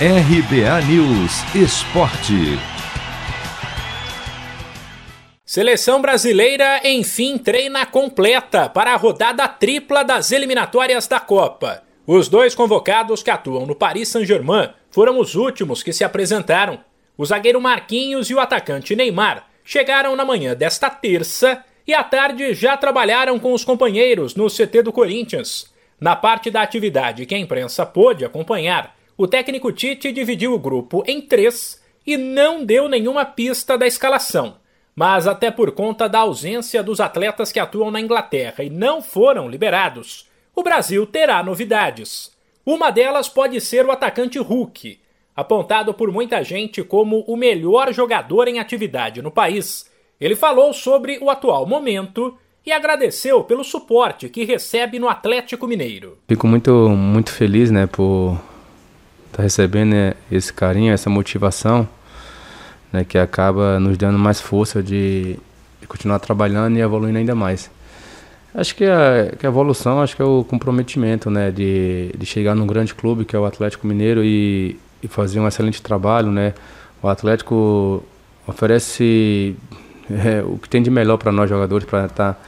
RBA News Esporte. Seleção brasileira, enfim, treina completa para a rodada tripla das eliminatórias da Copa. Os dois convocados que atuam no Paris Saint-Germain foram os últimos que se apresentaram. O zagueiro Marquinhos e o atacante Neymar chegaram na manhã desta terça e à tarde já trabalharam com os companheiros no CT do Corinthians. Na parte da atividade que a imprensa pôde acompanhar, o técnico Tite dividiu o grupo em três e não deu nenhuma pista da escalação. Mas até por conta da ausência dos atletas que atuam na Inglaterra e não foram liberados, o Brasil terá novidades. Uma delas pode ser o atacante Hulk, apontado por muita gente como o melhor jogador em atividade no país. Ele falou sobre o atual momento e agradeceu pelo suporte que recebe no Atlético Mineiro. Fico muito, muito feliz né, por tá recebendo né, esse carinho, essa motivação né, que acaba nos dando mais força de, de continuar trabalhando e evoluindo ainda mais. Acho que a, que a evolução, acho que é o comprometimento, né, de, de chegar num grande clube que é o Atlético Mineiro e, e fazer um excelente trabalho, né. O Atlético oferece é, o que tem de melhor para nós jogadores para estar tá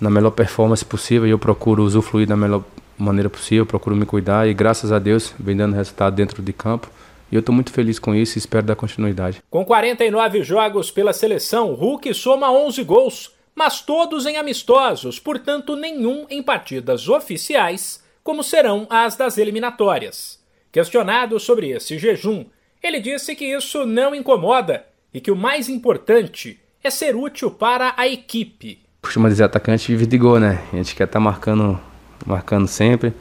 na melhor performance possível e eu procuro usufruir da melhor maneira possível, procuro me cuidar e graças a Deus vem dando resultado dentro de campo. E eu estou muito feliz com isso e espero dar continuidade. Com 49 jogos pela seleção, Hulk soma 11 gols, mas todos em amistosos, portanto nenhum em partidas oficiais, como serão as das eliminatórias. Questionado sobre esse jejum, ele disse que isso não incomoda e que o mais importante é ser útil para a equipe. Costuma dizer atacante vive de gol, né? A gente quer estar tá marcando, marcando sempre.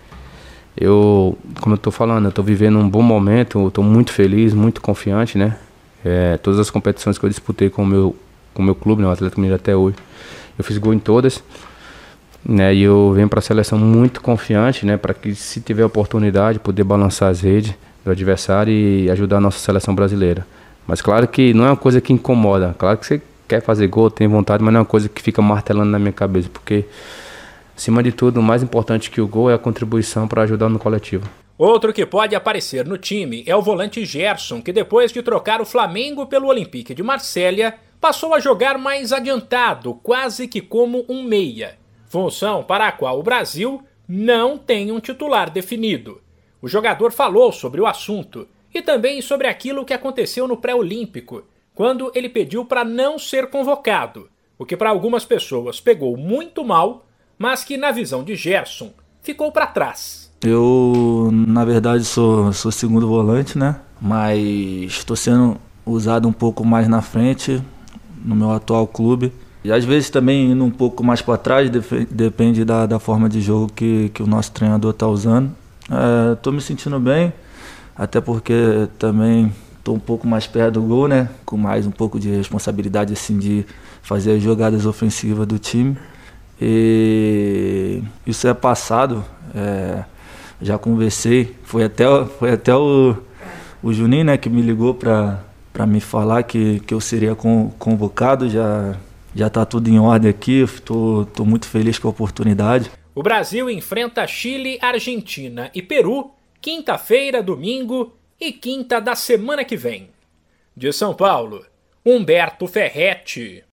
Eu, como eu estou falando, eu estou vivendo um bom momento, estou muito feliz, muito confiante, né? É, todas as competições que eu disputei com o meu, com o meu clube, né, o Atlético Mineiro até hoje, eu fiz gol em todas, né? E eu venho para a seleção muito confiante, né? Para que se tiver oportunidade, poder balançar as redes do adversário e ajudar a nossa seleção brasileira. Mas claro que não é uma coisa que incomoda. Claro que você quer fazer gol, tem vontade, mas não é uma coisa que fica martelando na minha cabeça, porque Acima de tudo, o mais importante que o gol é a contribuição para ajudar no coletivo. Outro que pode aparecer no time é o volante Gerson, que depois de trocar o Flamengo pelo Olympique de Marselha, passou a jogar mais adiantado, quase que como um meia, função para a qual o Brasil não tem um titular definido. O jogador falou sobre o assunto e também sobre aquilo que aconteceu no pré-olímpico, quando ele pediu para não ser convocado, o que para algumas pessoas pegou muito mal mas que, na visão de Gerson, ficou para trás. Eu, na verdade, sou, sou segundo volante, né? Mas estou sendo usado um pouco mais na frente no meu atual clube. E às vezes também indo um pouco mais para trás, depende da, da forma de jogo que, que o nosso treinador está usando. Estou é, me sentindo bem, até porque também estou um pouco mais perto do gol, né? Com mais um pouco de responsabilidade assim de fazer as jogadas ofensivas do time. E isso é passado, é, já conversei, foi até, foi até o, o Juninho né, que me ligou para me falar que, que eu seria convocado, já já está tudo em ordem aqui, estou muito feliz com a oportunidade. O Brasil enfrenta Chile, Argentina e Peru, quinta-feira, domingo e quinta da semana que vem. De São Paulo, Humberto Ferretti.